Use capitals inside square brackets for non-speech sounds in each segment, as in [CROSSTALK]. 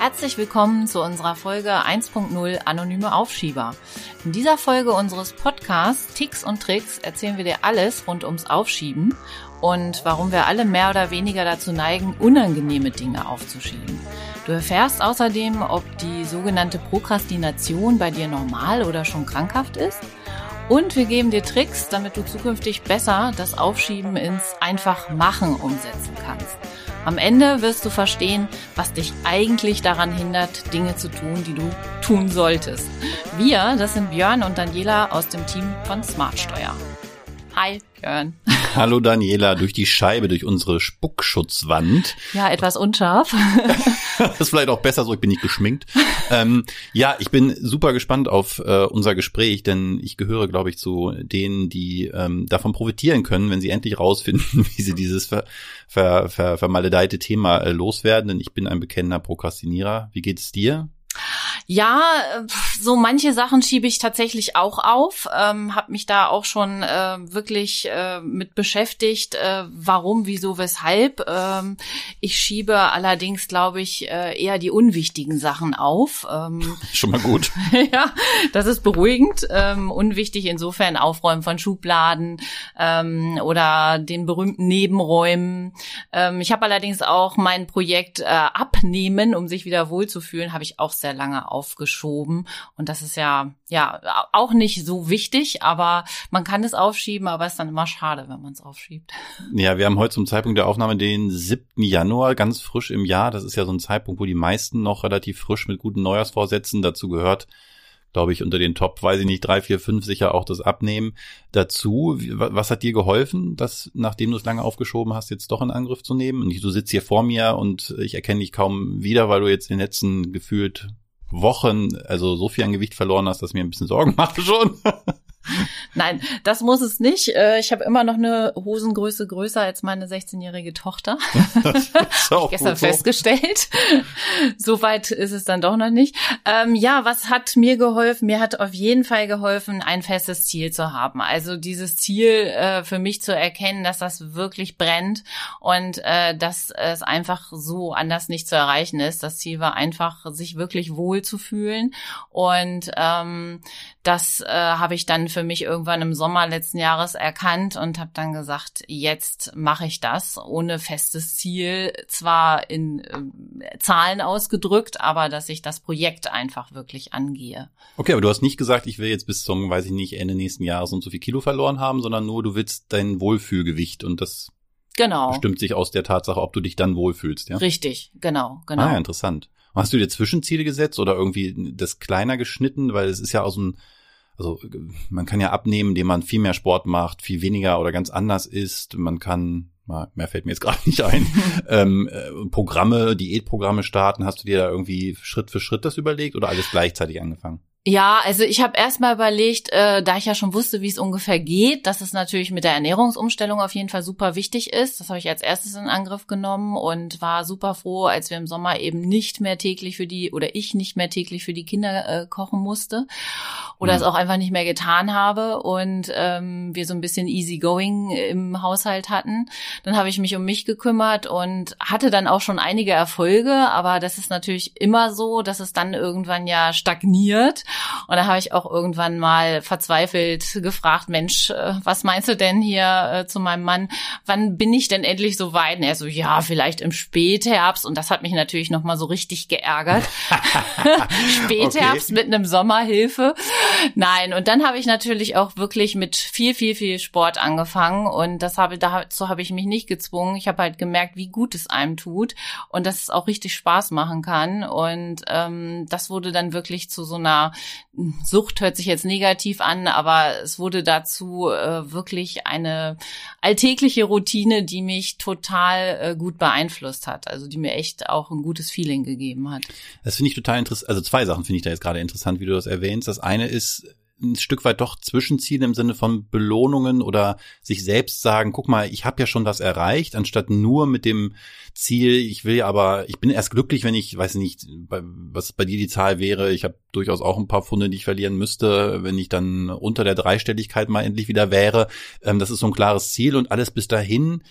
Herzlich willkommen zu unserer Folge 1.0 Anonyme Aufschieber. In dieser Folge unseres Podcasts Ticks und Tricks erzählen wir dir alles rund ums Aufschieben und warum wir alle mehr oder weniger dazu neigen, unangenehme Dinge aufzuschieben. Du erfährst außerdem, ob die sogenannte Prokrastination bei dir normal oder schon krankhaft ist. Und wir geben dir Tricks, damit du zukünftig besser das Aufschieben ins einfach machen umsetzen kannst. Am Ende wirst du verstehen, was dich eigentlich daran hindert, Dinge zu tun, die du tun solltest. Wir, das sind Björn und Daniela aus dem Team von Smartsteuer. Hi, Björn. [LAUGHS] Hallo Daniela, durch die Scheibe, durch unsere Spuckschutzwand. Ja, etwas unscharf. das [LAUGHS] ist vielleicht auch besser so, ich bin nicht geschminkt. ähm, ja, ich bin super gespannt auf äh, unser Gespräch, denn ich gehöre, glaube ich, zu denen, die ähm, davon profitieren können, wenn sie endlich rausfinden, [LAUGHS] wie sie dieses ver, ver, ver, vermaledeite Thema äh, loswerden. Denn ich bin ein bekennender Prokrastinierer. Wie geht es dir? Ja, so manche Sachen schiebe ich tatsächlich auch auf, ähm, habe mich da auch schon äh, wirklich äh, mit beschäftigt, äh, warum, wieso, weshalb. Ähm, ich schiebe allerdings, glaube ich, äh, eher die unwichtigen Sachen auf. Ähm, [LAUGHS] schon mal gut. [LAUGHS] ja, das ist beruhigend. Ähm, unwichtig insofern Aufräumen von Schubladen ähm, oder den berühmten Nebenräumen. Ähm, ich habe allerdings auch mein Projekt äh, Abnehmen, um sich wieder wohlzufühlen, habe ich auch sehr lange aufgeschoben. Und das ist ja, ja, auch nicht so wichtig, aber man kann es aufschieben, aber es ist dann immer schade, wenn man es aufschiebt. Ja, wir haben heute zum Zeitpunkt der Aufnahme den 7. Januar, ganz frisch im Jahr. Das ist ja so ein Zeitpunkt, wo die meisten noch relativ frisch mit guten Neujahrsvorsätzen dazu gehört glaube ich, unter den Top, weiß ich nicht, drei, vier, fünf sicher auch das Abnehmen dazu. Was hat dir geholfen, das, nachdem du es lange aufgeschoben hast, jetzt doch in Angriff zu nehmen? Und du sitzt hier vor mir und ich erkenne dich kaum wieder, weil du jetzt in den letzten gefühlt Wochen, also so viel an Gewicht verloren hast, dass mir ein bisschen Sorgen [LAUGHS] macht schon. [LAUGHS] Nein, das muss es nicht. Äh, ich habe immer noch eine Hosengröße größer als meine 16-jährige Tochter. [LAUGHS] Das [LAUGHS] auch gestern festgestellt. so weit ist es dann doch noch nicht. Ähm, ja, was hat mir geholfen? Mir hat auf jeden Fall geholfen, ein festes Ziel zu haben. Also dieses Ziel äh, für mich zu erkennen, dass das wirklich brennt und äh, dass es einfach so anders nicht zu erreichen ist. Das Ziel war einfach, sich wirklich wohl zu fühlen. Und ähm, das äh, habe ich dann für mich irgendwann im Sommer letzten Jahres erkannt und habe dann gesagt, jetzt mache ich das ohne festes Ziel, zwar in äh, Zahlen ausgedrückt, aber dass ich das Projekt einfach wirklich angehe. Okay, aber du hast nicht gesagt, ich will jetzt bis zum, weiß ich nicht, Ende nächsten Jahres und so viel Kilo verloren haben, sondern nur du willst dein Wohlfühlgewicht und das genau. bestimmt sich aus der Tatsache, ob du dich dann wohlfühlst, ja? Richtig, genau, genau. Ah, interessant. Hast du dir Zwischenziele gesetzt oder irgendwie das kleiner geschnitten? Weil es ist ja auch so ein, also man kann ja abnehmen, indem man viel mehr Sport macht, viel weniger oder ganz anders isst. Man kann, mehr fällt mir jetzt gerade [LAUGHS] nicht ein, [LAUGHS] ähm, äh, Programme, Diätprogramme starten. Hast du dir da irgendwie Schritt für Schritt das überlegt oder alles gleichzeitig angefangen? Ja, also ich habe erstmal überlegt, äh, da ich ja schon wusste, wie es ungefähr geht, dass es natürlich mit der Ernährungsumstellung auf jeden Fall super wichtig ist. Das habe ich als erstes in Angriff genommen und war super froh, als wir im Sommer eben nicht mehr täglich für die oder ich nicht mehr täglich für die Kinder äh, kochen musste oder mhm. es auch einfach nicht mehr getan habe und ähm, wir so ein bisschen easy going im Haushalt hatten. Dann habe ich mich um mich gekümmert und hatte dann auch schon einige Erfolge, aber das ist natürlich immer so, dass es dann irgendwann ja stagniert und da habe ich auch irgendwann mal verzweifelt gefragt, Mensch, äh, was meinst du denn hier äh, zu meinem Mann? Wann bin ich denn endlich so weit? Und er so, ja, vielleicht im Spätherbst. Und das hat mich natürlich nochmal so richtig geärgert. [LAUGHS] [LAUGHS] Spätherbst okay. mit einem Sommerhilfe. Nein, und dann habe ich natürlich auch wirklich mit viel, viel, viel Sport angefangen. Und das habe, dazu habe ich mich nicht gezwungen. Ich habe halt gemerkt, wie gut es einem tut und dass es auch richtig Spaß machen kann. Und ähm, das wurde dann wirklich zu so einer Sucht hört sich jetzt negativ an, aber es wurde dazu äh, wirklich eine alltägliche Routine, die mich total äh, gut beeinflusst hat. Also die mir echt auch ein gutes Feeling gegeben hat. Das finde ich total interessant. Also zwei Sachen finde ich da jetzt gerade interessant, wie du das erwähnst. Das eine ist, ein Stück weit doch Zwischenziele im Sinne von Belohnungen oder sich selbst sagen, guck mal, ich habe ja schon was erreicht, anstatt nur mit dem Ziel, ich will aber, ich bin erst glücklich, wenn ich, weiß nicht, was bei dir die Zahl wäre, ich habe durchaus auch ein paar Funde, die ich verlieren müsste, wenn ich dann unter der Dreistelligkeit mal endlich wieder wäre. Ähm, das ist so ein klares Ziel und alles bis dahin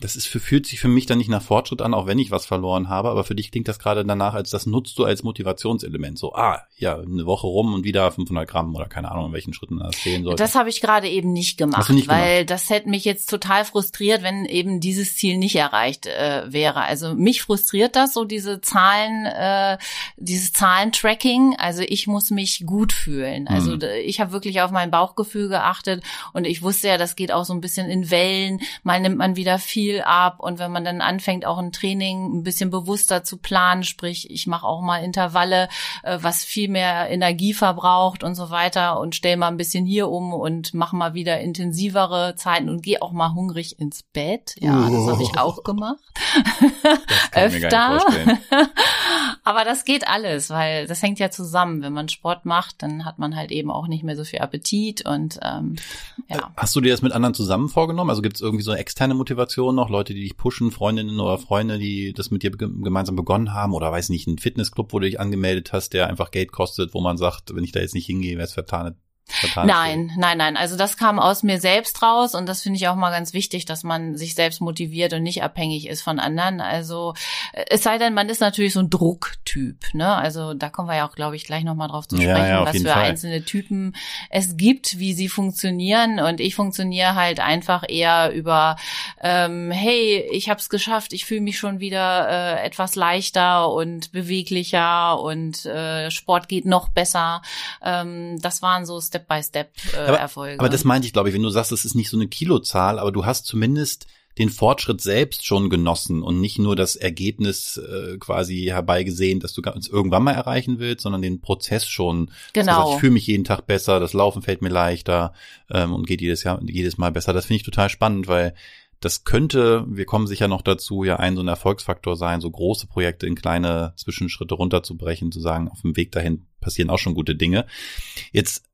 das ist für, fühlt sich für mich dann nicht nach Fortschritt an, auch wenn ich was verloren habe, aber für dich klingt das gerade danach, als das nutzt du als Motivationselement. So, ah, ja, eine Woche rum und wieder 500 Gramm oder keine Ahnung, in welchen Schritten das gehen sollte. Das habe ich gerade eben nicht gemacht, nicht weil gemacht? das hätte mich jetzt total frustriert, wenn eben dieses Ziel nicht erreicht äh, wäre. Also mich frustriert das, so diese Zahlen, äh, dieses Zahlentracking. Also ich muss mich gut fühlen. Also mhm. ich habe wirklich auf mein Bauchgefühl geachtet und ich wusste ja, das geht auch so ein bisschen in Wellen. Mal nimmt man wieder viel ab und wenn man dann anfängt, auch ein Training ein bisschen bewusster zu planen, sprich, ich mache auch mal Intervalle, äh, was viel mehr Energie verbraucht und so weiter und stell mal ein bisschen hier um und mache mal wieder intensivere Zeiten und gehe auch mal hungrig ins Bett. Ja, oh. das habe ich auch gemacht. [LAUGHS] Öfter. [LAUGHS] Aber das geht alles, weil das hängt ja zusammen. Wenn man Sport macht, dann hat man halt eben auch nicht mehr so viel Appetit und ähm, ja. Hast du dir das mit anderen zusammen vorgenommen? Also gibt es irgendwie so eine externe Motivation noch, Leute, die dich pushen, Freundinnen oder Freunde, die das mit dir gemeinsam begonnen haben oder weiß nicht, ein Fitnessclub, wo du dich angemeldet hast, der einfach Geld kostet, wo man sagt, wenn ich da jetzt nicht hingehe, wäre es vertane Nein, nein, nein. Also das kam aus mir selbst raus und das finde ich auch mal ganz wichtig, dass man sich selbst motiviert und nicht abhängig ist von anderen. Also äh, es sei denn, man ist natürlich so ein Drucktyp. Ne? Also da kommen wir ja auch, glaube ich, gleich nochmal drauf zu sprechen, ja, ja, was für Fall. einzelne Typen es gibt, wie sie funktionieren. Und ich funktioniere halt einfach eher über, ähm, hey, ich habe es geschafft, ich fühle mich schon wieder äh, etwas leichter und beweglicher und äh, Sport geht noch besser. Ähm, das waren so Step Step-by-Step-Erfolge. Äh, aber, aber das meinte ich, glaube ich, wenn du sagst, das ist nicht so eine Kilozahl, aber du hast zumindest den Fortschritt selbst schon genossen und nicht nur das Ergebnis äh, quasi herbeigesehen, dass du uns irgendwann mal erreichen willst, sondern den Prozess schon. Genau. Also ich fühle mich jeden Tag besser, das Laufen fällt mir leichter ähm, und geht jedes Jahr jedes Mal besser. Das finde ich total spannend, weil das könnte, wir kommen sicher noch dazu, ja ein so ein Erfolgsfaktor sein, so große Projekte in kleine Zwischenschritte runterzubrechen, zu sagen, auf dem Weg dahin passieren auch schon gute Dinge. Jetzt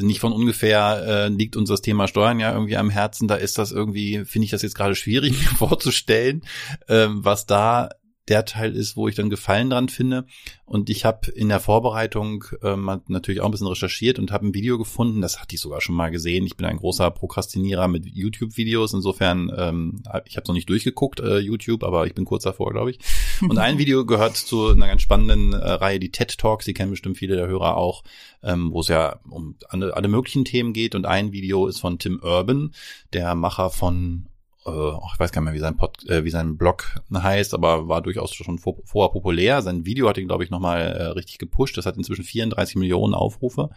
nicht von ungefähr äh, liegt uns das Thema Steuern ja irgendwie am Herzen. Da ist das irgendwie, finde ich das jetzt gerade schwierig [LAUGHS] mir vorzustellen, ähm, was da der Teil ist, wo ich dann Gefallen dran finde. Und ich habe in der Vorbereitung ähm, natürlich auch ein bisschen recherchiert und habe ein Video gefunden, das hatte ich sogar schon mal gesehen. Ich bin ein großer Prokrastinierer mit YouTube-Videos, insofern, ähm, ich habe noch nicht durchgeguckt, äh, YouTube, aber ich bin kurz davor, glaube ich. Und ein [LAUGHS] Video gehört zu einer ganz spannenden äh, Reihe, die TED Talks, die kennen bestimmt viele der Hörer auch, ähm, wo es ja um alle, alle möglichen Themen geht. Und ein Video ist von Tim Urban, der Macher von ich weiß gar nicht mehr, wie sein, Pod, äh, wie sein Blog heißt, aber war durchaus schon vor, vorher populär. Sein Video hat ihn, glaube ich, nochmal äh, richtig gepusht. Das hat inzwischen 34 Millionen Aufrufe.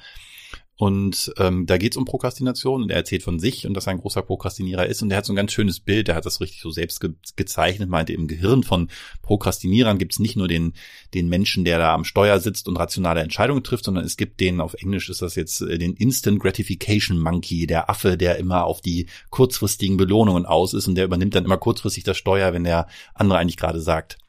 Und ähm, da geht's um Prokrastination und er erzählt von sich und dass er ein großer Prokrastinierer ist. Und er hat so ein ganz schönes Bild, der hat das richtig so selbst ge gezeichnet, meinte, im Gehirn von Prokrastinierern gibt's nicht nur den, den Menschen, der da am Steuer sitzt und rationale Entscheidungen trifft, sondern es gibt den, auf Englisch ist das jetzt äh, den Instant Gratification Monkey, der Affe, der immer auf die kurzfristigen Belohnungen aus ist und der übernimmt dann immer kurzfristig das Steuer, wenn der andere eigentlich gerade sagt,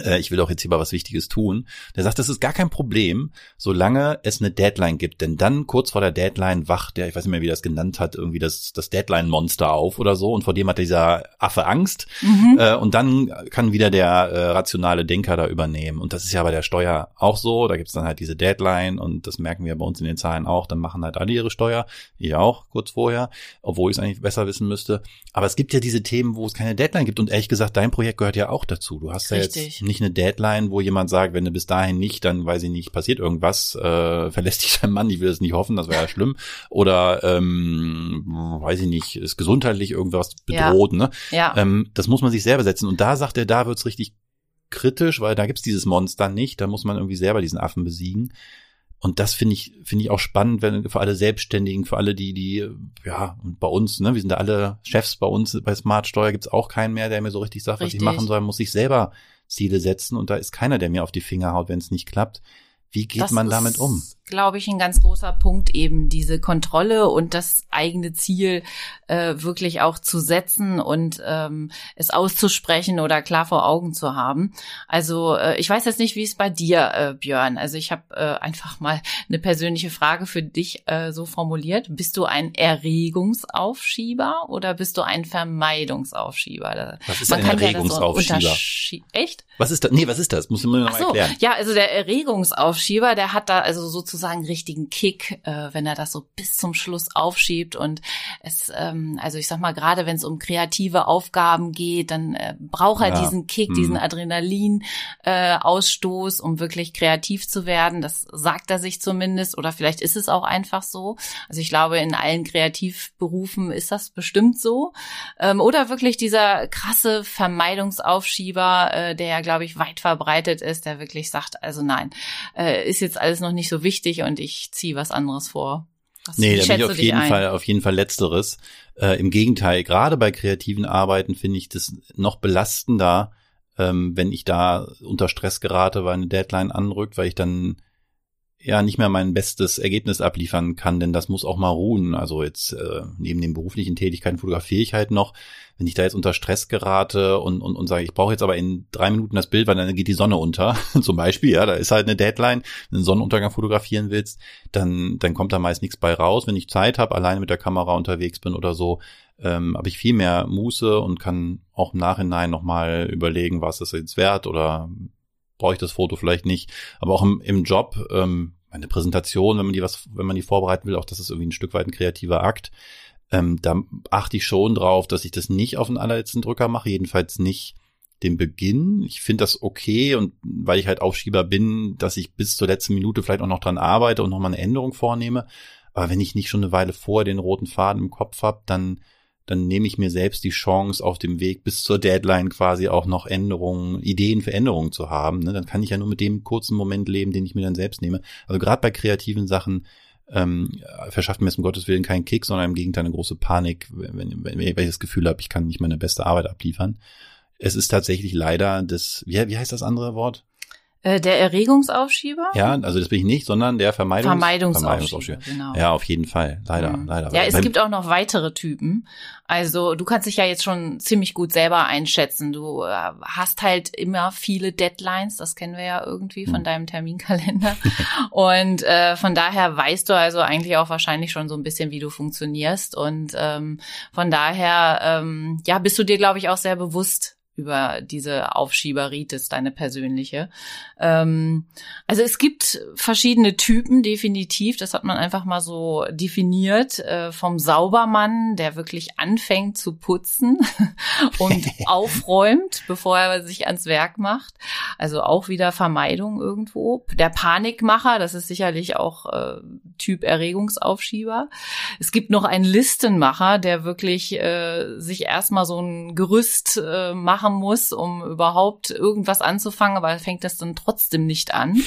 ich will doch jetzt hier mal was Wichtiges tun. Der sagt, das ist gar kein Problem, solange es eine Deadline gibt. Denn dann kurz vor der Deadline wacht der, ich weiß nicht mehr, wie das genannt hat, irgendwie das, das Deadline-Monster auf oder so. Und vor dem hat dieser Affe Angst. Mhm. Äh, und dann kann wieder der äh, rationale Denker da übernehmen. Und das ist ja bei der Steuer auch so. Da gibt's dann halt diese Deadline und das merken wir bei uns in den Zahlen auch. Dann machen halt alle ihre Steuer. Ich auch kurz vorher, obwohl ich es eigentlich besser wissen müsste. Aber es gibt ja diese Themen, wo es keine Deadline gibt. Und ehrlich gesagt, dein Projekt gehört ja auch dazu. Du hast Richtig. ja jetzt nicht eine Deadline, wo jemand sagt, wenn du bis dahin nicht, dann weiß ich nicht, passiert irgendwas, äh, [LAUGHS] verlässt dich dein Mann, ich will es nicht hoffen, das wäre ja [LAUGHS] schlimm. Oder ähm, weiß ich nicht, ist gesundheitlich irgendwas bedroht, ja. ne? Ja. Ähm, das muss man sich selber setzen. Und da sagt er, da wird's richtig kritisch, weil da gibt's dieses Monster nicht, da muss man irgendwie selber diesen Affen besiegen. Und das finde ich, finde ich auch spannend, wenn für alle Selbstständigen, für alle, die, die, ja, und bei uns, ne, wir sind da alle Chefs bei uns, bei Smart Steuer gibt's auch keinen mehr, der mir so richtig sagt, richtig. was ich machen soll, muss ich selber Ziele setzen und da ist keiner, der mir auf die Finger haut, wenn es nicht klappt. Wie geht das man damit um? Glaube ich, ein ganz großer Punkt eben diese Kontrolle und das eigene Ziel äh, wirklich auch zu setzen und ähm, es auszusprechen oder klar vor Augen zu haben. Also äh, ich weiß jetzt nicht, wie es bei dir, äh, Björn. Also ich habe äh, einfach mal eine persönliche Frage für dich äh, so formuliert. Bist du ein Erregungsaufschieber oder bist du ein Vermeidungsaufschieber? Was ist Man ein Erregungsaufschieber? Ja so Echt? Was ist das? Nee, was ist das? Muss man mir noch mal so, erklären. Ja, also der Erregungsaufschieber, der hat da also sozusagen sozusagen richtigen Kick, äh, wenn er das so bis zum Schluss aufschiebt und es, ähm, also ich sag mal, gerade wenn es um kreative Aufgaben geht, dann äh, braucht er ja. diesen Kick, mhm. diesen Adrenalin-Ausstoß, äh, um wirklich kreativ zu werden. Das sagt er sich zumindest oder vielleicht ist es auch einfach so. Also ich glaube, in allen Kreativberufen ist das bestimmt so. Ähm, oder wirklich dieser krasse Vermeidungsaufschieber, äh, der ja, glaube ich, weit verbreitet ist, der wirklich sagt, also nein, äh, ist jetzt alles noch nicht so wichtig und ich ziehe was anderes vor. Was, nee, da bin ich auf jeden ein? Fall, auf jeden Fall letzteres. Äh, Im Gegenteil, gerade bei kreativen Arbeiten finde ich das noch belastender, ähm, wenn ich da unter Stress gerate, weil eine Deadline anrückt, weil ich dann ja nicht mehr mein bestes Ergebnis abliefern kann, denn das muss auch mal ruhen. Also jetzt äh, neben den beruflichen Tätigkeiten fotografiere ich halt noch. Wenn ich da jetzt unter Stress gerate und, und, und sage, ich brauche jetzt aber in drei Minuten das Bild, weil dann geht die Sonne unter, [LAUGHS] zum Beispiel, ja, da ist halt eine Deadline, wenn du einen Sonnenuntergang fotografieren willst, dann, dann kommt da meist nichts bei raus. Wenn ich Zeit habe, alleine mit der Kamera unterwegs bin oder so, ähm, habe ich viel mehr Muße und kann auch im Nachhinein nochmal überlegen, was ist jetzt wert oder brauche ich das Foto vielleicht nicht. Aber auch im, im Job, ähm, eine Präsentation, wenn man die was, wenn man die vorbereiten will, auch das ist irgendwie ein Stück weit ein kreativer Akt. Ähm, da achte ich schon drauf, dass ich das nicht auf den allerletzten Drücker mache, jedenfalls nicht den Beginn. Ich finde das okay und weil ich halt Aufschieber bin, dass ich bis zur letzten Minute vielleicht auch noch dran arbeite und nochmal eine Änderung vornehme. Aber wenn ich nicht schon eine Weile vorher den roten Faden im Kopf habe, dann dann nehme ich mir selbst die Chance, auf dem Weg bis zur Deadline quasi auch noch Änderungen, Ideen für Änderungen zu haben. Ne? Dann kann ich ja nur mit dem kurzen Moment leben, den ich mir dann selbst nehme. Also gerade bei kreativen Sachen ähm, verschafft mir es um Gottes Willen keinen Kick, sondern im Gegenteil eine große Panik, wenn, wenn, wenn ich das Gefühl habe, ich kann nicht meine beste Arbeit abliefern. Es ist tatsächlich leider das, wie, wie heißt das andere Wort? Äh, der Erregungsaufschieber? Ja, also das bin ich nicht, sondern der Vermeidungs Vermeidungsaufschieber. Genau. Ja, auf jeden Fall. Leider, mhm. leider. Ja, es gibt auch noch weitere Typen. Also du kannst dich ja jetzt schon ziemlich gut selber einschätzen. Du äh, hast halt immer viele Deadlines, das kennen wir ja irgendwie von mhm. deinem Terminkalender. [LAUGHS] und äh, von daher weißt du also eigentlich auch wahrscheinlich schon so ein bisschen, wie du funktionierst. Und ähm, von daher, ähm, ja, bist du dir, glaube ich, auch sehr bewusst, über diese Aufschieberitis, deine persönliche. Ähm, also es gibt verschiedene Typen, definitiv. Das hat man einfach mal so definiert. Äh, vom Saubermann, der wirklich anfängt zu putzen [LAUGHS] und [LAUGHS] aufräumt, bevor er sich ans Werk macht. Also auch wieder Vermeidung irgendwo. Der Panikmacher, das ist sicherlich auch äh, Typ Erregungsaufschieber. Es gibt noch einen Listenmacher, der wirklich äh, sich erstmal so ein Gerüst äh, macht machen muss, um überhaupt irgendwas anzufangen, aber er fängt das dann trotzdem nicht an. [LAUGHS]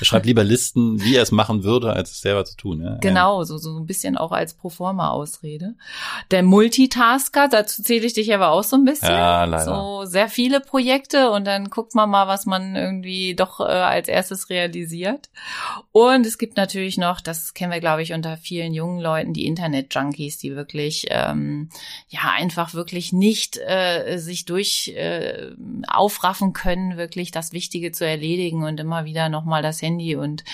Er schreibt lieber Listen, wie er es machen würde, als es selber zu tun. Ja? Genau, so, so ein bisschen auch als Proforma-Ausrede. Der Multitasker, dazu zähle ich dich aber auch so ein bisschen. Ja, leider. So sehr viele Projekte und dann guckt man mal, was man irgendwie doch äh, als erstes realisiert. Und es gibt natürlich noch, das kennen wir, glaube ich, unter vielen jungen Leuten, die Internet-Junkies, die wirklich, ähm, ja, einfach wirklich nicht äh, sich durch nicht äh, aufraffen können, wirklich das Wichtige zu erledigen und immer wieder nochmal das Handy und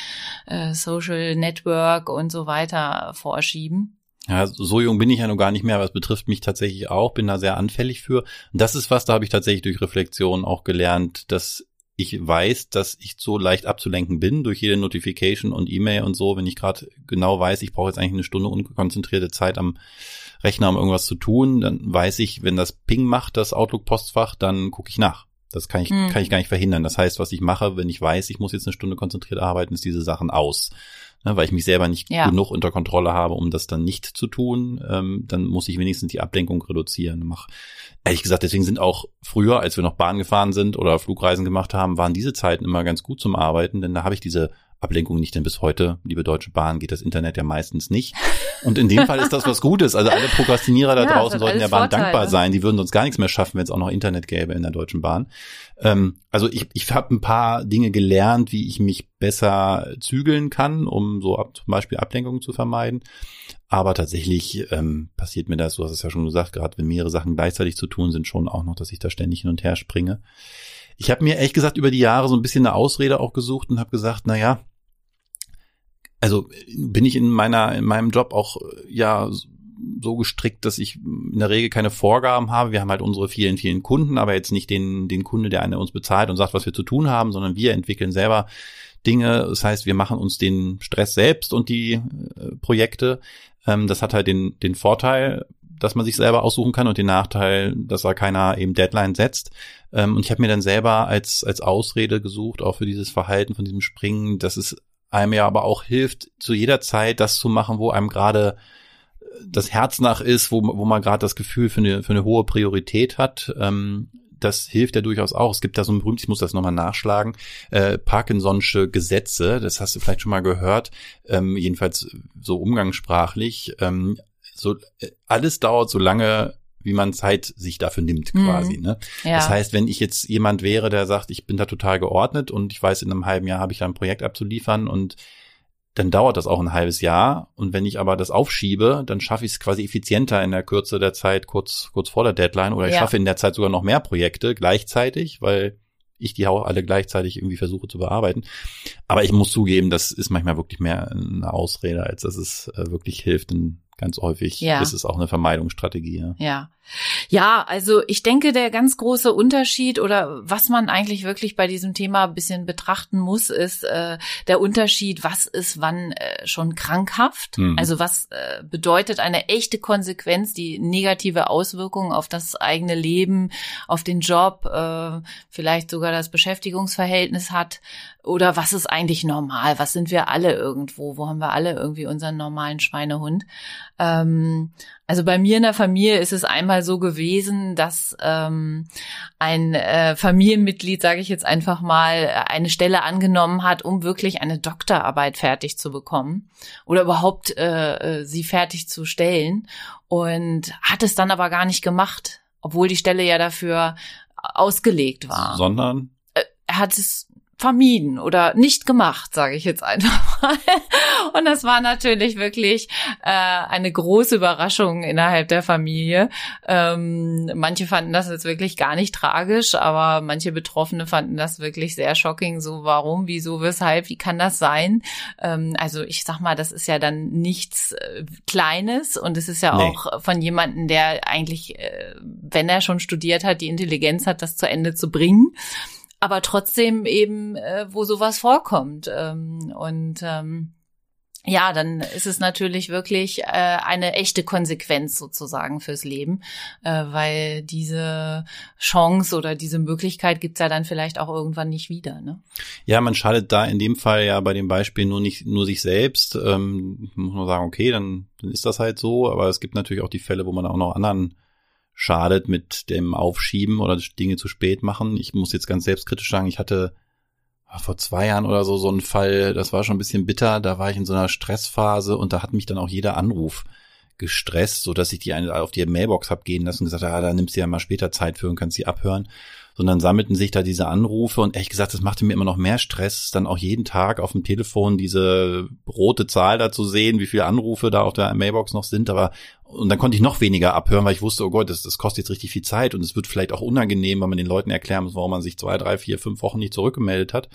äh, Social Network und so weiter vorschieben. Ja, so jung bin ich ja noch gar nicht mehr, aber es betrifft mich tatsächlich auch, bin da sehr anfällig für. Und das ist was, da habe ich tatsächlich durch Reflexion auch gelernt, dass ich weiß, dass ich so leicht abzulenken bin durch jede Notification und E-Mail und so, wenn ich gerade genau weiß, ich brauche jetzt eigentlich eine Stunde unkonzentrierte Zeit am Rechner, um irgendwas zu tun, dann weiß ich, wenn das Ping macht, das Outlook-Postfach, dann gucke ich nach. Das kann ich, mhm. kann ich gar nicht verhindern. Das heißt, was ich mache, wenn ich weiß, ich muss jetzt eine Stunde konzentriert arbeiten, ist diese Sachen aus. Ne, weil ich mich selber nicht ja. genug unter Kontrolle habe, um das dann nicht zu tun, ähm, dann muss ich wenigstens die Ablenkung reduzieren. Mach, ehrlich gesagt, deswegen sind auch früher, als wir noch Bahn gefahren sind oder Flugreisen gemacht haben, waren diese Zeiten immer ganz gut zum Arbeiten, denn da habe ich diese Ablenkung nicht, denn bis heute, liebe Deutsche Bahn, geht das Internet ja meistens nicht. Und in dem Fall ist das was Gutes. Also alle Prokrastinierer da ja, draußen sollten der Bahn Vorteile. dankbar sein. Die würden sonst gar nichts mehr schaffen, wenn es auch noch Internet gäbe in der Deutschen Bahn. Ähm, also ich, ich habe ein paar Dinge gelernt, wie ich mich besser zügeln kann, um so ab, zum Beispiel Ablenkungen zu vermeiden. Aber tatsächlich ähm, passiert mir das, du hast es ja schon gesagt, gerade wenn mehrere Sachen gleichzeitig zu tun sind, schon auch noch, dass ich da ständig hin und her springe. Ich habe mir ehrlich gesagt über die Jahre so ein bisschen eine Ausrede auch gesucht und habe gesagt, na ja, also bin ich in meiner, in meinem Job auch, ja, so gestrickt, dass ich in der Regel keine Vorgaben habe. Wir haben halt unsere vielen, vielen Kunden, aber jetzt nicht den, den Kunde, der eine uns bezahlt und sagt, was wir zu tun haben, sondern wir entwickeln selber Dinge. Das heißt, wir machen uns den Stress selbst und die äh, Projekte. Ähm, das hat halt den, den Vorteil, dass man sich selber aussuchen kann und den Nachteil, dass da keiner eben Deadline setzt. Ähm, und ich habe mir dann selber als, als Ausrede gesucht, auch für dieses Verhalten von diesem Springen, dass es einem ja aber auch hilft, zu jeder Zeit das zu machen, wo einem gerade das Herz nach ist, wo, wo man gerade das Gefühl für eine, für eine hohe Priorität hat. Ähm, das hilft ja durchaus auch. Es gibt da so ein berühmt, ich muss das nochmal nachschlagen, äh, Parkinson'sche Gesetze, das hast du vielleicht schon mal gehört, ähm, jedenfalls so umgangssprachlich. Ähm, so äh, alles dauert so lange, wie man Zeit sich dafür nimmt, mhm. quasi. Ne? Ja. Das heißt, wenn ich jetzt jemand wäre, der sagt, ich bin da total geordnet und ich weiß, in einem halben Jahr habe ich da ein Projekt abzuliefern und dann dauert das auch ein halbes Jahr. Und wenn ich aber das aufschiebe, dann schaffe ich es quasi effizienter in der Kürze der Zeit, kurz, kurz vor der Deadline. Oder ich ja. schaffe in der Zeit sogar noch mehr Projekte gleichzeitig, weil ich die auch alle gleichzeitig irgendwie versuche zu bearbeiten. Aber ich muss zugeben, das ist manchmal wirklich mehr eine Ausrede, als dass es äh, wirklich hilft, in ganz häufig ja. ist es auch eine Vermeidungsstrategie. Ja. ja. Ja, also ich denke, der ganz große Unterschied oder was man eigentlich wirklich bei diesem Thema ein bisschen betrachten muss, ist äh, der Unterschied, was ist wann äh, schon krankhaft? Mhm. Also was äh, bedeutet eine echte Konsequenz, die negative Auswirkungen auf das eigene Leben, auf den Job, äh, vielleicht sogar das Beschäftigungsverhältnis hat? Oder was ist eigentlich normal? Was sind wir alle irgendwo? Wo haben wir alle irgendwie unseren normalen Schweinehund? Ähm, also bei mir in der Familie ist es einmal so gewesen, dass ähm, ein äh, Familienmitglied, sage ich jetzt einfach mal, eine Stelle angenommen hat, um wirklich eine Doktorarbeit fertig zu bekommen oder überhaupt äh, äh sie fertig zu stellen und hat es dann aber gar nicht gemacht, obwohl die Stelle ja dafür ausgelegt war. Sondern? Äh, er hat es vermieden oder nicht gemacht, sage ich jetzt einfach mal. [LAUGHS] Und das war natürlich wirklich äh, eine große Überraschung innerhalb der Familie. Ähm, manche fanden das jetzt wirklich gar nicht tragisch, aber manche Betroffene fanden das wirklich sehr shocking. So, warum, wieso, weshalb, wie kann das sein? Ähm, also ich sag mal, das ist ja dann nichts äh, Kleines und es ist ja nee. auch von jemandem, der eigentlich, äh, wenn er schon studiert hat, die Intelligenz hat, das zu Ende zu bringen aber trotzdem eben, äh, wo sowas vorkommt. Ähm, und ähm, ja, dann ist es natürlich wirklich äh, eine echte Konsequenz sozusagen fürs Leben, äh, weil diese Chance oder diese Möglichkeit gibt's ja dann vielleicht auch irgendwann nicht wieder. Ne? Ja, man schadet da in dem Fall ja bei dem Beispiel nur nicht nur sich selbst. Ähm, muss man sagen, okay, dann, dann ist das halt so, aber es gibt natürlich auch die Fälle, wo man auch noch anderen schadet mit dem Aufschieben oder Dinge zu spät machen. Ich muss jetzt ganz selbstkritisch sagen, ich hatte ah, vor zwei Jahren oder so so einen Fall, das war schon ein bisschen bitter, da war ich in so einer Stressphase und da hat mich dann auch jeder Anruf gestresst, so dass ich die eine auf die Mailbox hab gehen lassen und gesagt, ah, da nimmst du ja mal später Zeit für und kannst sie abhören. Sondern sammelten sich da diese Anrufe und ehrlich gesagt, das machte mir immer noch mehr Stress, dann auch jeden Tag auf dem Telefon diese rote Zahl da zu sehen, wie viele Anrufe da auf der Mailbox noch sind. Aber und dann konnte ich noch weniger abhören, weil ich wusste, oh Gott, das, das kostet jetzt richtig viel Zeit und es wird vielleicht auch unangenehm, weil man den Leuten erklären muss, warum man sich zwei, drei, vier, fünf Wochen nicht zurückgemeldet hat.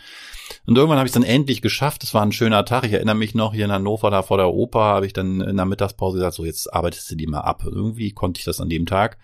Und irgendwann habe ich es dann endlich geschafft. Es war ein schöner Tag. Ich erinnere mich noch, hier in Hannover, da vor der Oper, habe ich dann in der Mittagspause gesagt, so jetzt arbeitest du die mal ab. Irgendwie konnte ich das an dem Tag.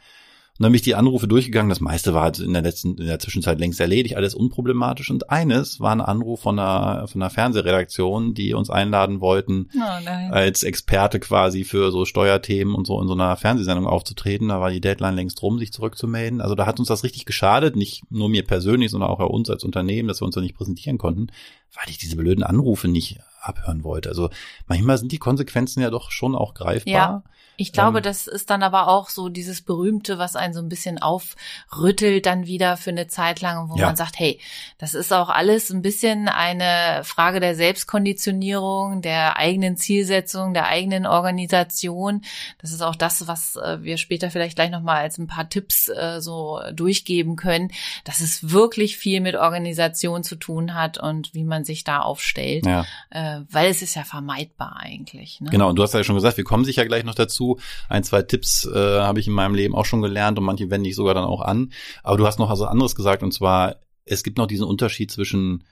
Und dann bin ich die Anrufe durchgegangen. Das meiste war halt in der letzten, in der Zwischenzeit längst erledigt, alles unproblematisch. Und eines war ein Anruf von einer, von einer Fernsehredaktion, die uns einladen wollten, oh als Experte quasi für so Steuerthemen und so in so einer Fernsehsendung aufzutreten. Da war die Deadline längst rum, sich zurückzumelden. Also da hat uns das richtig geschadet. Nicht nur mir persönlich, sondern auch uns als Unternehmen, dass wir uns da nicht präsentieren konnten, weil ich diese blöden Anrufe nicht abhören wollte. Also manchmal sind die Konsequenzen ja doch schon auch greifbar. Ja. Ich glaube, ähm, das ist dann aber auch so dieses berühmte, was einen so ein bisschen aufrüttelt dann wieder für eine Zeit lang, wo ja. man sagt, hey, das ist auch alles ein bisschen eine Frage der Selbstkonditionierung, der eigenen Zielsetzung, der eigenen Organisation. Das ist auch das, was äh, wir später vielleicht gleich nochmal als ein paar Tipps äh, so durchgeben können, dass es wirklich viel mit Organisation zu tun hat und wie man sich da aufstellt, ja. äh, weil es ist ja vermeidbar eigentlich. Ne? Genau, und du hast ja schon gesagt, wir kommen sicher gleich noch dazu, ein, zwei Tipps äh, habe ich in meinem Leben auch schon gelernt und manche wende ich sogar dann auch an. Aber du hast noch also anderes gesagt und zwar, es gibt noch diesen Unterschied zwischen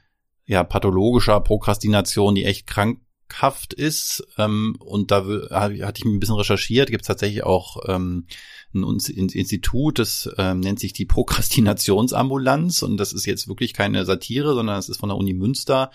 ja pathologischer Prokrastination, die echt krankhaft ist. Ähm, und da hatte ich ein bisschen recherchiert, gibt es tatsächlich auch ähm, ein Institut, das ähm, nennt sich die Prokrastinationsambulanz und das ist jetzt wirklich keine Satire, sondern es ist von der Uni Münster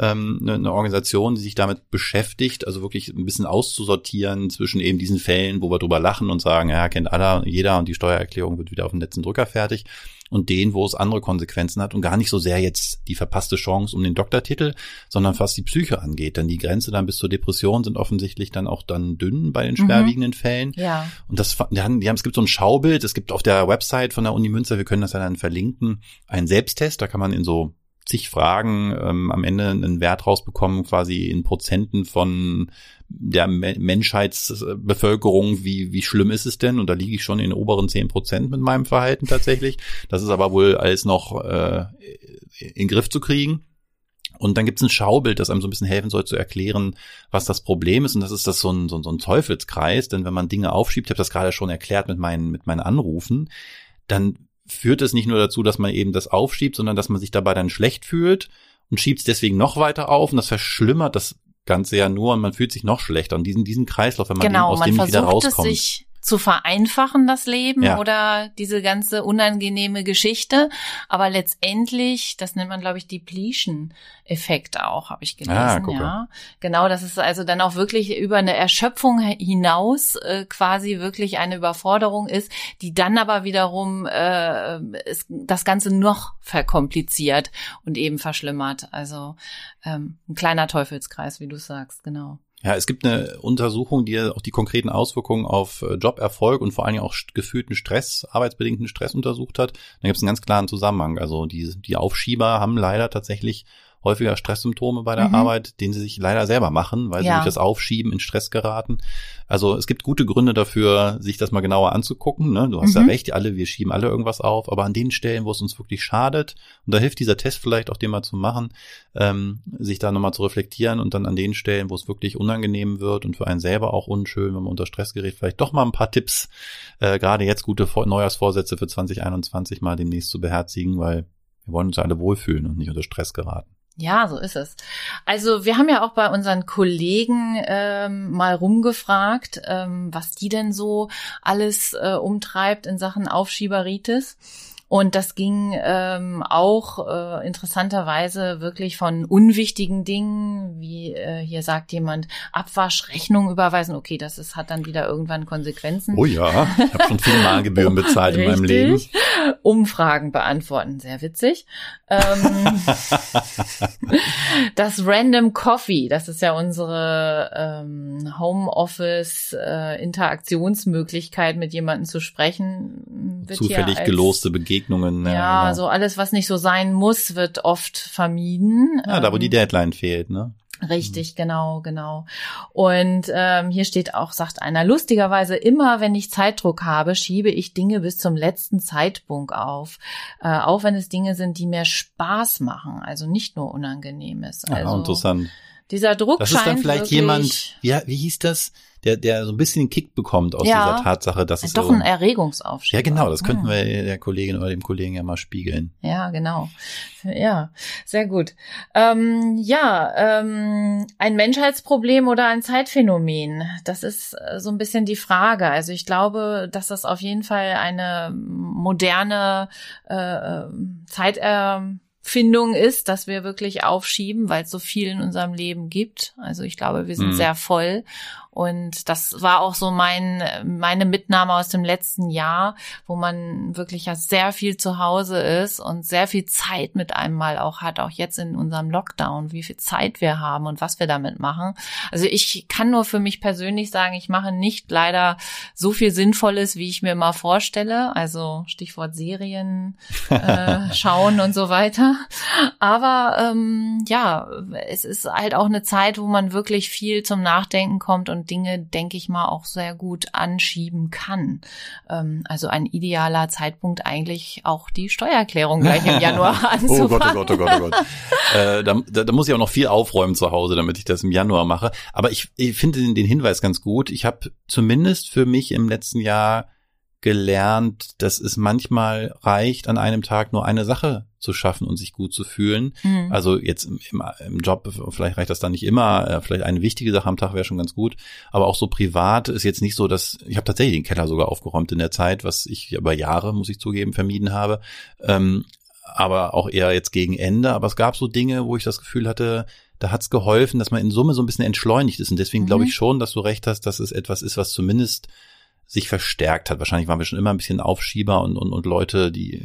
ähm, eine, eine Organisation, die sich damit beschäftigt, also wirklich ein bisschen auszusortieren zwischen eben diesen Fällen, wo wir drüber lachen und sagen, ja, kennt aller, jeder und die Steuererklärung wird wieder auf den letzten Drücker fertig und den, wo es andere Konsequenzen hat und gar nicht so sehr jetzt die verpasste Chance um den Doktortitel, sondern was die Psyche angeht. Denn die Grenze dann bis zur Depression sind offensichtlich dann auch dann dünn bei den mhm. schwerwiegenden mhm. Fällen. Ja. Und das, die haben, die haben, es gibt so ein Schaubild, es gibt auf der Website von der Uni Münster, wir können das ja dann verlinken, einen Selbsttest, da kann man in so zig Fragen ähm, am Ende einen Wert rausbekommen, quasi in Prozenten von der Me Menschheitsbevölkerung, wie, wie schlimm ist es denn? Und da liege ich schon in den oberen zehn Prozent mit meinem Verhalten tatsächlich. Das ist aber wohl alles noch äh, in Griff zu kriegen. Und dann gibt es ein Schaubild, das einem so ein bisschen helfen soll zu erklären, was das Problem ist. Und das ist das so ein, so, so ein Teufelskreis. Denn wenn man Dinge aufschiebt, ich habe das gerade schon erklärt mit meinen, mit meinen Anrufen, dann führt es nicht nur dazu, dass man eben das aufschiebt, sondern dass man sich dabei dann schlecht fühlt und schiebt es deswegen noch weiter auf und das verschlimmert das Ganze ja nur und man fühlt sich noch schlechter. Und diesen, diesen Kreislauf, wenn man genau, aus dem nicht wieder rauskommt. Es sich zu vereinfachen, das Leben ja. oder diese ganze unangenehme Geschichte. Aber letztendlich, das nennt man, glaube ich, Depletion-Effekt auch, habe ich gelesen. Ah, ja, genau, das ist also dann auch wirklich über eine Erschöpfung hinaus äh, quasi wirklich eine Überforderung ist, die dann aber wiederum äh, ist, das Ganze noch verkompliziert und eben verschlimmert. Also ähm, ein kleiner Teufelskreis, wie du sagst, genau. Ja, es gibt eine Untersuchung, die auch die konkreten Auswirkungen auf äh, Joberfolg und vor allen Dingen auch gefühlten Stress, arbeitsbedingten Stress untersucht hat. Da gibt es einen ganz klaren Zusammenhang. Also die, die Aufschieber haben leider tatsächlich häufiger Stresssymptome bei der mhm. Arbeit, den sie sich leider selber machen, weil ja. sie durch das Aufschieben in Stress geraten. Also es gibt gute Gründe dafür, sich das mal genauer anzugucken. Ne? Du hast mhm. ja recht, alle, wir schieben alle irgendwas auf, aber an den Stellen, wo es uns wirklich schadet, und da hilft dieser Test vielleicht auch den mal zu machen, ähm, sich da nochmal zu reflektieren und dann an den Stellen, wo es wirklich unangenehm wird und für einen selber auch unschön, wenn man unter Stress gerät, vielleicht doch mal ein paar Tipps, äh, gerade jetzt gute Neujahrsvorsätze für 2021 mal demnächst zu beherzigen, weil wir wollen uns ja alle wohlfühlen und nicht unter Stress geraten. Ja, so ist es. Also wir haben ja auch bei unseren Kollegen ähm, mal rumgefragt, ähm, was die denn so alles äh, umtreibt in Sachen Aufschieberitis. Und das ging ähm, auch äh, interessanterweise wirklich von unwichtigen Dingen, wie äh, hier sagt jemand, Abwaschrechnung überweisen. Okay, das ist, hat dann wieder irgendwann Konsequenzen. Oh ja, ich habe schon viele Mahngebühren [LAUGHS] bezahlt in meinem Leben. Umfragen beantworten, sehr witzig. Ähm, [LAUGHS] das Random Coffee, das ist ja unsere ähm, Homeoffice äh, Interaktionsmöglichkeit, mit jemandem zu sprechen. Zufällig geloste Begegnung Begegnungen. Ja, ja genau. so alles, was nicht so sein muss, wird oft vermieden. Ja, da wo die ähm, Deadline fehlt, ne? Richtig, genau, genau. Und ähm, hier steht auch, sagt einer, lustigerweise immer, wenn ich Zeitdruck habe, schiebe ich Dinge bis zum letzten Zeitpunkt auf. Äh, auch wenn es Dinge sind, die mir Spaß machen, also nicht nur unangenehm ist. Also, ja, interessant. Dieser Druck Das ist dann vielleicht jemand, ja, wie hieß das? Der, der so ein bisschen den Kick bekommt aus ja, dieser Tatsache, dass es doch so, ein Erregungsaufstieg. Ja, genau, das könnten wir der Kollegin oder dem Kollegen ja mal spiegeln. Ja, genau. Ja, sehr gut. Ähm, ja, ähm, ein Menschheitsproblem oder ein Zeitphänomen, das ist äh, so ein bisschen die Frage. Also ich glaube, dass das auf jeden Fall eine moderne äh Zeit äh, Findung ist, dass wir wirklich aufschieben, weil es so viel in unserem Leben gibt. Also ich glaube, wir sind mhm. sehr voll und das war auch so mein, meine Mitnahme aus dem letzten Jahr, wo man wirklich ja sehr viel zu Hause ist und sehr viel Zeit mit einem mal auch hat, auch jetzt in unserem Lockdown, wie viel Zeit wir haben und was wir damit machen. Also ich kann nur für mich persönlich sagen, ich mache nicht leider so viel Sinnvolles, wie ich mir mal vorstelle. Also Stichwort Serien äh, [LAUGHS] schauen und so weiter. Aber ähm, ja, es ist halt auch eine Zeit, wo man wirklich viel zum Nachdenken kommt und und Dinge, denke ich mal, auch sehr gut anschieben kann. Ähm, also ein idealer Zeitpunkt eigentlich auch die Steuererklärung gleich im [LAUGHS] Januar anzufangen. oh Gott, oh Gott, oh Gott, oh Gott. [LAUGHS] äh, da, da, da muss ich auch noch viel aufräumen zu Hause, damit ich das im Januar mache. Aber ich, ich finde den, den Hinweis ganz gut. Ich habe zumindest für mich im letzten Jahr gelernt, dass es manchmal reicht, an einem Tag nur eine Sache zu schaffen und sich gut zu fühlen. Mhm. Also jetzt im, im, Job, vielleicht reicht das dann nicht immer, äh, vielleicht eine wichtige Sache am Tag wäre schon ganz gut, aber auch so privat ist jetzt nicht so, dass ich habe tatsächlich den Keller sogar aufgeräumt in der Zeit, was ich über Jahre, muss ich zugeben, vermieden habe. Ähm, aber auch eher jetzt gegen Ende. Aber es gab so Dinge, wo ich das Gefühl hatte, da hat's geholfen, dass man in Summe so ein bisschen entschleunigt ist. Und deswegen mhm. glaube ich schon, dass du recht hast, dass es etwas ist, was zumindest sich verstärkt hat. Wahrscheinlich waren wir schon immer ein bisschen Aufschieber und, und, und Leute, die,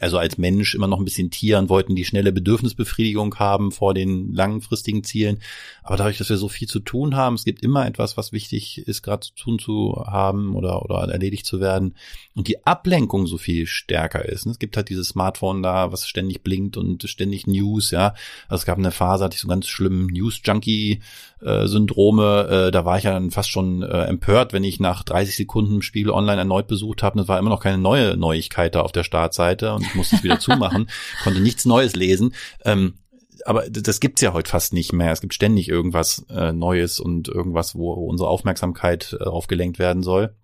also als Mensch immer noch ein bisschen tieren wollten, die schnelle Bedürfnisbefriedigung haben vor den langfristigen Zielen. Aber dadurch, dass wir so viel zu tun haben, es gibt immer etwas, was wichtig ist, gerade zu tun zu haben oder, oder erledigt zu werden. Und die Ablenkung so viel stärker ist. Es gibt halt dieses Smartphone da, was ständig blinkt und ständig News, ja. Also es gab eine Phase, hatte ich so ganz schlimmen News-Junkie-Syndrome. Äh, da war ich ja dann fast schon äh, empört, wenn ich nach 30 Sekunden Spiegel Online erneut besucht habe, das war immer noch keine neue Neuigkeit da auf der Startseite und ich musste es wieder [LAUGHS] zumachen, konnte nichts Neues lesen. Ähm, aber das gibt's ja heute fast nicht mehr. Es gibt ständig irgendwas äh, Neues und irgendwas, wo unsere Aufmerksamkeit äh, darauf gelenkt werden soll.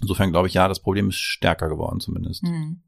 Insofern glaube ich, ja, das Problem ist stärker geworden zumindest. Mhm.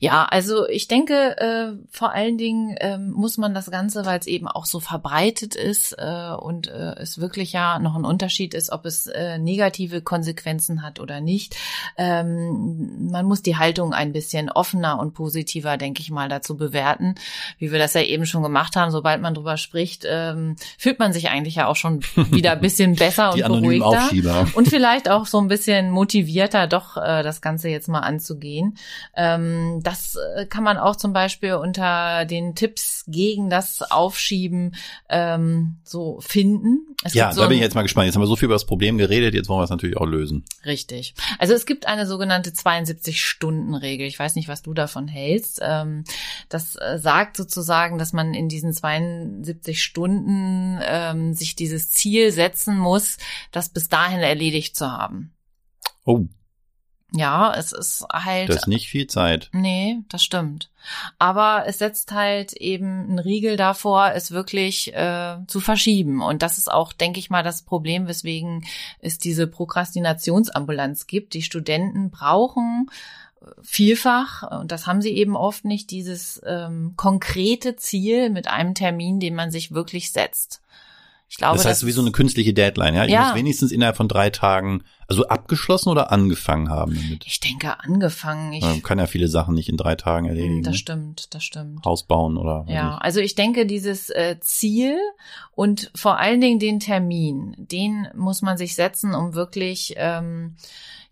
Ja, also ich denke, äh, vor allen Dingen ähm, muss man das Ganze, weil es eben auch so verbreitet ist äh, und äh, es wirklich ja noch ein Unterschied ist, ob es äh, negative Konsequenzen hat oder nicht. Ähm, man muss die Haltung ein bisschen offener und positiver, denke ich mal, dazu bewerten, wie wir das ja eben schon gemacht haben. Sobald man drüber spricht, ähm, fühlt man sich eigentlich ja auch schon wieder ein bisschen [LAUGHS] besser und beruhigter Aufschieber. [LAUGHS] und vielleicht auch so ein bisschen motivierter, doch äh, das Ganze jetzt mal anzugehen. Ähm, das äh, kann man auch zum Beispiel unter den Tipps gegen das Aufschieben ähm, so finden. Es ja, so da bin ich jetzt mal gespannt. Jetzt haben wir so viel über das Problem geredet, jetzt wollen wir es natürlich auch lösen. Richtig. Also es gibt eine sogenannte 72-Stunden-Regel. Ich weiß nicht, was du davon hältst. Ähm, das äh, sagt sozusagen, dass man in diesen 72 Stunden ähm, sich dieses Ziel setzen muss, das bis dahin erledigt zu haben. Oh. Ja, es ist halt. Das ist nicht viel Zeit. Nee, das stimmt. Aber es setzt halt eben einen Riegel davor, es wirklich äh, zu verschieben. Und das ist auch, denke ich mal, das Problem, weswegen es diese Prokrastinationsambulanz gibt. Die Studenten brauchen äh, vielfach, und das haben sie eben oft nicht, dieses ähm, konkrete Ziel mit einem Termin, den man sich wirklich setzt. Ich glaube, das heißt, das wie so eine künstliche Deadline, ja? Ich ja. muss wenigstens innerhalb von drei Tagen, also abgeschlossen oder angefangen haben damit? Ich denke angefangen. Ich Man kann ja viele Sachen nicht in drei Tagen erledigen. Das ne? stimmt, das stimmt. Haus bauen oder. Ja, also ich denke, dieses äh, Ziel und vor allen Dingen den Termin, den muss man sich setzen, um wirklich ähm,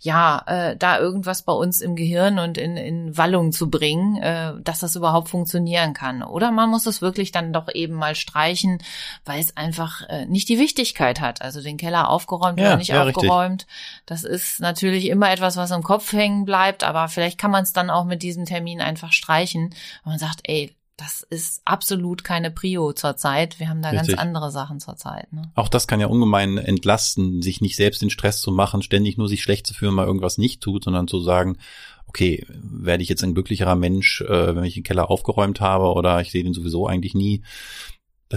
ja, äh, da irgendwas bei uns im Gehirn und in, in Wallung zu bringen, äh, dass das überhaupt funktionieren kann. Oder man muss es wirklich dann doch eben mal streichen, weil es einfach äh, nicht die Wichtigkeit hat. Also den Keller aufgeräumt ja, oder nicht ja, aufgeräumt. Richtig. Das ist natürlich immer etwas, was im Kopf hängen bleibt, aber vielleicht kann man es dann auch mit diesem Termin einfach streichen. Und man sagt, ey, das ist absolut keine Prio zurzeit. Wir haben da Richtig. ganz andere Sachen zurzeit. Ne? Auch das kann ja ungemein entlasten, sich nicht selbst den Stress zu machen, ständig nur sich schlecht zu fühlen, mal irgendwas nicht tut, sondern zu sagen, okay, werde ich jetzt ein glücklicherer Mensch, äh, wenn ich den Keller aufgeräumt habe oder ich sehe den sowieso eigentlich nie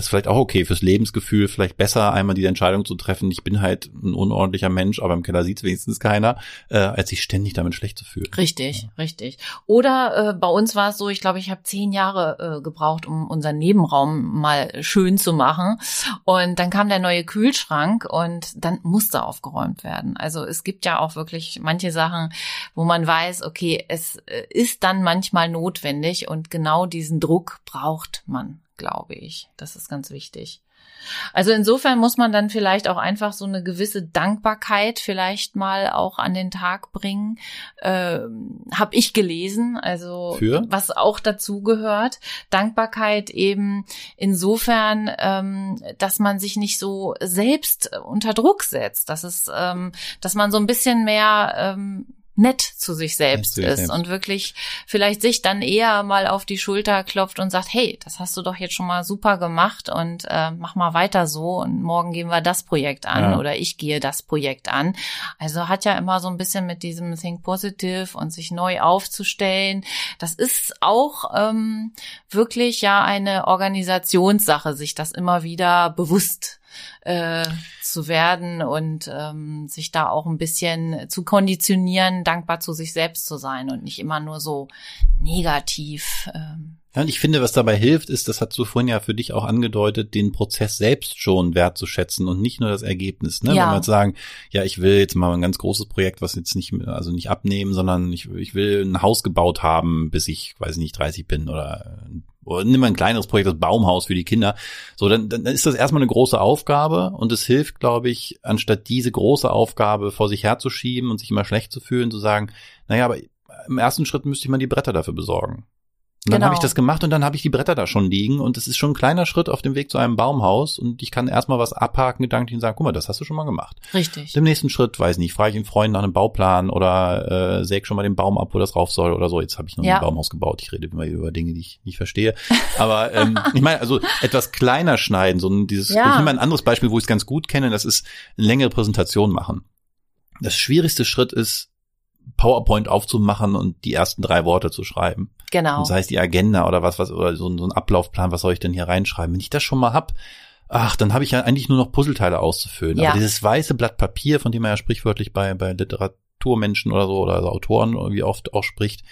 ist vielleicht auch okay fürs Lebensgefühl, vielleicht besser, einmal diese Entscheidung zu treffen, ich bin halt ein unordentlicher Mensch, aber im Keller sieht wenigstens keiner, äh, als sich ständig damit schlecht zu fühlen. Richtig, ja. richtig. Oder äh, bei uns war es so, ich glaube, ich habe zehn Jahre äh, gebraucht, um unseren Nebenraum mal schön zu machen. Und dann kam der neue Kühlschrank und dann musste aufgeräumt werden. Also es gibt ja auch wirklich manche Sachen, wo man weiß, okay, es äh, ist dann manchmal notwendig und genau diesen Druck braucht man glaube ich. Das ist ganz wichtig. Also insofern muss man dann vielleicht auch einfach so eine gewisse Dankbarkeit vielleicht mal auch an den Tag bringen. Ähm, Habe ich gelesen, also Für? was auch dazu gehört. Dankbarkeit eben insofern, ähm, dass man sich nicht so selbst unter Druck setzt, dass es, ähm, dass man so ein bisschen mehr ähm, nett zu sich selbst zu ist selbst. und wirklich vielleicht sich dann eher mal auf die Schulter klopft und sagt, hey, das hast du doch jetzt schon mal super gemacht und äh, mach mal weiter so und morgen gehen wir das Projekt an ja. oder ich gehe das Projekt an. Also hat ja immer so ein bisschen mit diesem Think Positive und sich neu aufzustellen. Das ist auch ähm, wirklich ja eine Organisationssache, sich das immer wieder bewusst äh, zu werden und ähm, sich da auch ein bisschen zu konditionieren, dankbar zu sich selbst zu sein und nicht immer nur so negativ. Ähm. Ja, und ich finde, was dabei hilft, ist, das hast du vorhin ja für dich auch angedeutet, den Prozess selbst schon wertzuschätzen und nicht nur das Ergebnis. Ne? Ja. Wenn wir jetzt sagen, ja, ich will jetzt mal ein ganz großes Projekt, was jetzt nicht, also nicht abnehmen, sondern ich, ich will ein Haus gebaut haben, bis ich, weiß nicht, 30 bin oder oder nimm mal ein kleineres Projekt, das Baumhaus für die Kinder. So, dann, dann ist das erstmal eine große Aufgabe und es hilft, glaube ich, anstatt diese große Aufgabe vor sich herzuschieben und sich immer schlecht zu fühlen, zu sagen, naja, aber im ersten Schritt müsste ich mal die Bretter dafür besorgen. Und dann genau. habe ich das gemacht und dann habe ich die Bretter da schon liegen und es ist schon ein kleiner Schritt auf dem Weg zu einem Baumhaus und ich kann erstmal was abhaken, gedanklich und sagen, guck mal, das hast du schon mal gemacht. Richtig. Im nächsten Schritt, weiß nicht, frage ich einen Freund nach einem Bauplan oder äh, säg schon mal den Baum ab, wo das rauf soll oder so. Jetzt habe ich noch ja. ein Baumhaus gebaut. Ich rede immer über Dinge, die ich nicht verstehe. Aber ähm, [LAUGHS] ich meine, also etwas kleiner schneiden, so ein, dieses, ja. ich nehme ein anderes Beispiel, wo ich es ganz gut kenne, das ist eine längere Präsentation machen. Das schwierigste Schritt ist, PowerPoint aufzumachen und die ersten drei Worte zu schreiben. Genau. Und sei es die Agenda oder was, was, oder so, so ein Ablaufplan, was soll ich denn hier reinschreiben? Wenn ich das schon mal hab, ach, dann habe ich ja eigentlich nur noch Puzzleteile auszufüllen. Ja. Aber dieses weiße Blatt Papier, von dem man ja sprichwörtlich bei, bei Literaturmenschen oder so, oder also Autoren wie oft auch spricht,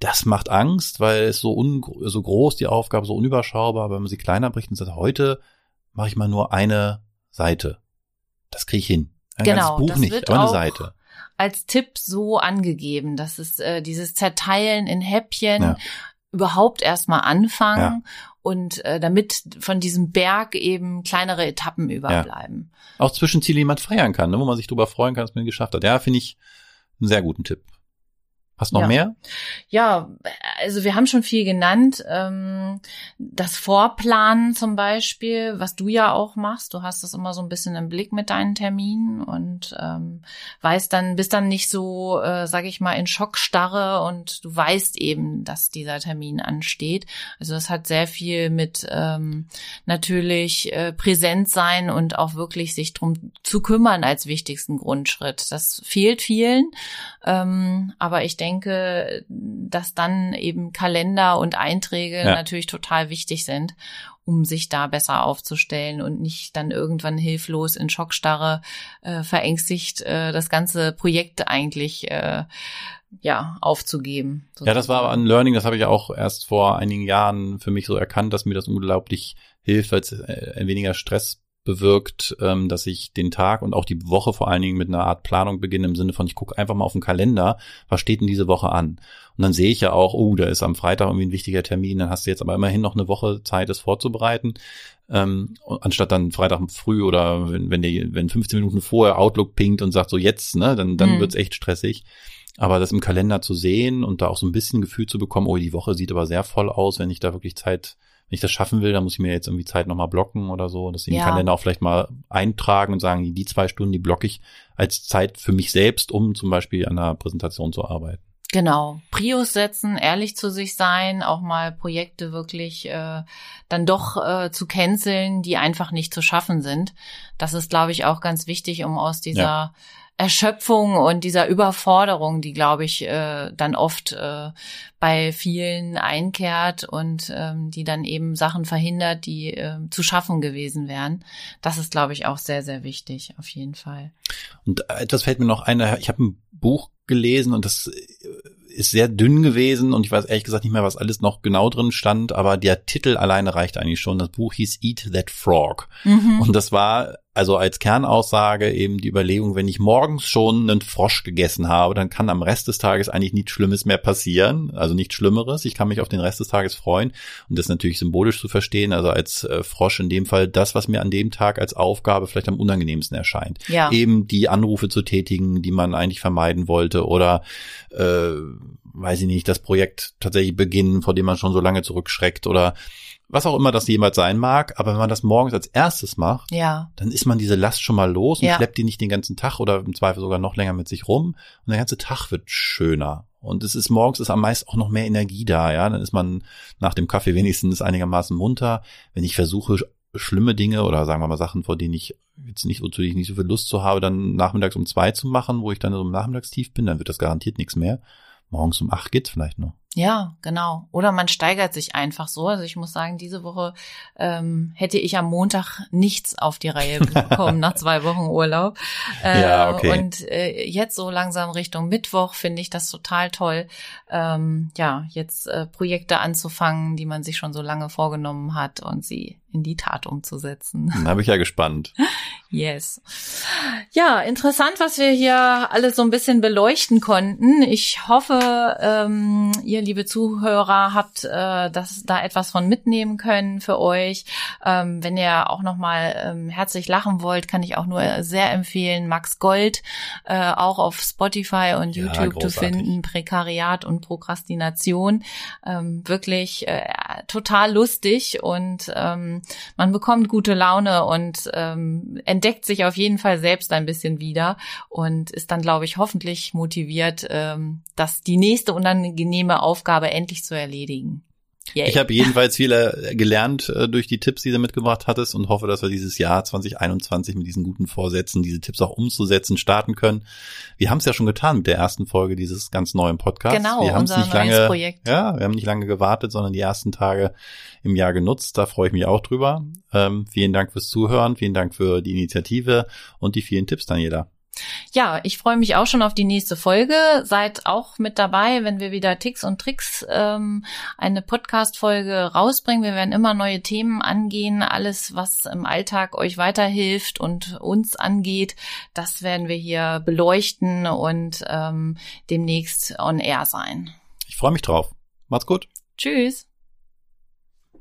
das macht Angst, weil es so, un, so groß die Aufgabe, so unüberschaubar, wenn man sie kleiner bricht und sagt, heute mache ich mal nur eine Seite. Das kriege ich hin. Ein genau, ganzes Buch nicht, aber eine Seite als Tipp so angegeben, dass es äh, dieses Zerteilen in Häppchen ja. überhaupt erstmal anfangen ja. und äh, damit von diesem Berg eben kleinere Etappen überbleiben. Ja. Auch Zwischenziele, die man feiern kann, ne, wo man sich darüber freuen kann, dass man geschafft hat. Ja, finde ich einen sehr guten Tipp. Hast noch ja. mehr? Ja, also wir haben schon viel genannt. Ähm, das Vorplanen zum Beispiel, was du ja auch machst. Du hast das immer so ein bisschen im Blick mit deinen Terminen und ähm, weißt dann, bist dann nicht so, äh, sag ich mal, in Schockstarre und du weißt eben, dass dieser Termin ansteht. Also das hat sehr viel mit ähm, natürlich äh, präsent sein und auch wirklich sich drum zu kümmern als wichtigsten Grundschritt. Das fehlt vielen, ähm, aber ich denke, denke, dass dann eben Kalender und Einträge ja. natürlich total wichtig sind, um sich da besser aufzustellen und nicht dann irgendwann hilflos in Schockstarre äh, verängstigt äh, das ganze Projekt eigentlich äh, ja aufzugeben. Sozusagen. Ja, das war aber ein Learning, das habe ich ja auch erst vor einigen Jahren für mich so erkannt, dass mir das unglaublich hilft, weil es äh, weniger Stress bewirkt, ähm, dass ich den Tag und auch die Woche vor allen Dingen mit einer Art Planung beginne im Sinne von, ich gucke einfach mal auf den Kalender, was steht denn diese Woche an? Und dann sehe ich ja auch, oh, da ist am Freitag irgendwie ein wichtiger Termin, dann hast du jetzt aber immerhin noch eine Woche Zeit, es vorzubereiten. Ähm, anstatt dann Freitag früh oder wenn, wenn, die, wenn 15 Minuten vorher Outlook pinkt und sagt so jetzt, ne, dann, dann mhm. wird's echt stressig. Aber das im Kalender zu sehen und da auch so ein bisschen Gefühl zu bekommen, oh, die Woche sieht aber sehr voll aus, wenn ich da wirklich Zeit ich das schaffen will, dann muss ich mir jetzt irgendwie Zeit nochmal blocken oder so, ich ja. den Kalender auch vielleicht mal eintragen und sagen, die zwei Stunden, die blocke ich als Zeit für mich selbst, um zum Beispiel an einer Präsentation zu arbeiten. Genau. Prios setzen, ehrlich zu sich sein, auch mal Projekte wirklich äh, dann doch äh, zu canceln, die einfach nicht zu schaffen sind. Das ist, glaube ich, auch ganz wichtig, um aus dieser ja Erschöpfung und dieser Überforderung, die, glaube ich, äh, dann oft äh, bei vielen einkehrt und ähm, die dann eben Sachen verhindert, die äh, zu schaffen gewesen wären. Das ist, glaube ich, auch sehr, sehr wichtig, auf jeden Fall. Und etwas fällt mir noch ein, ich habe ein Buch gelesen und das ist sehr dünn gewesen und ich weiß ehrlich gesagt nicht mehr, was alles noch genau drin stand, aber der Titel alleine reicht eigentlich schon. Das Buch hieß Eat That Frog. Mhm. Und das war also als Kernaussage eben die Überlegung, wenn ich morgens schon einen Frosch gegessen habe, dann kann am Rest des Tages eigentlich nichts Schlimmes mehr passieren. Also nichts Schlimmeres. Ich kann mich auf den Rest des Tages freuen. Und das natürlich symbolisch zu verstehen. Also als äh, Frosch in dem Fall das, was mir an dem Tag als Aufgabe vielleicht am unangenehmsten erscheint. Ja. Eben die Anrufe zu tätigen, die man eigentlich vermeiden wollte oder äh, weiß ich nicht, das Projekt tatsächlich beginnen, vor dem man schon so lange zurückschreckt oder was auch immer das jemals sein mag, aber wenn man das morgens als erstes macht, ja. dann ist man diese Last schon mal los und ja. schleppt die nicht den ganzen Tag oder im Zweifel sogar noch länger mit sich rum und der ganze Tag wird schöner. Und es ist morgens ist am meisten auch noch mehr Energie da, ja. Dann ist man nach dem Kaffee wenigstens einigermaßen munter. Wenn ich versuche, schlimme Dinge oder sagen wir mal Sachen, vor denen ich jetzt nicht, wozu ich nicht so viel Lust zu habe, dann nachmittags um zwei zu machen, wo ich dann so im Nachmittagstief bin, dann wird das garantiert nichts mehr. Morgens um acht geht's vielleicht noch. Ja, genau. Oder man steigert sich einfach so. Also ich muss sagen, diese Woche ähm, hätte ich am Montag nichts auf die Reihe [LAUGHS] bekommen nach zwei Wochen Urlaub. Äh, ja, okay. Und äh, jetzt so langsam Richtung Mittwoch finde ich das total toll, ähm, ja, jetzt äh, Projekte anzufangen, die man sich schon so lange vorgenommen hat und sie in die Tat umzusetzen. Da bin ich ja gespannt. [LAUGHS] Yes. Ja, interessant, was wir hier alles so ein bisschen beleuchten konnten. Ich hoffe, ähm, ihr liebe Zuhörer habt äh, das da etwas von mitnehmen können für euch. Ähm, wenn ihr auch noch mal ähm, herzlich lachen wollt, kann ich auch nur sehr empfehlen, Max Gold äh, auch auf Spotify und YouTube ja, zu finden. Prekariat und Prokrastination. Ähm, wirklich äh, total lustig und ähm, man bekommt gute Laune und ähm, entdeckt sich auf jeden Fall selbst ein bisschen wieder und ist dann, glaube ich, hoffentlich motiviert, ähm, dass die nächste unangenehme Aufgabe endlich zu erledigen. Yay. Ich habe jedenfalls viel gelernt äh, durch die Tipps, die du mitgebracht hattest und hoffe, dass wir dieses Jahr 2021 mit diesen guten Vorsätzen, diese Tipps auch umzusetzen, starten können. Wir haben es ja schon getan mit der ersten Folge dieses ganz neuen Podcasts. Genau, wir unser nicht neues lange, Projekt. Ja, wir haben nicht lange gewartet, sondern die ersten Tage im Jahr genutzt. Da freue ich mich auch drüber. Ähm, vielen Dank fürs Zuhören, vielen Dank für die Initiative und die vielen Tipps, Daniela. Ja, ich freue mich auch schon auf die nächste Folge. Seid auch mit dabei, wenn wir wieder Ticks und Tricks ähm, eine Podcast-Folge rausbringen. Wir werden immer neue Themen angehen. Alles, was im Alltag euch weiterhilft und uns angeht, das werden wir hier beleuchten und ähm, demnächst on air sein. Ich freue mich drauf. Macht's gut. Tschüss.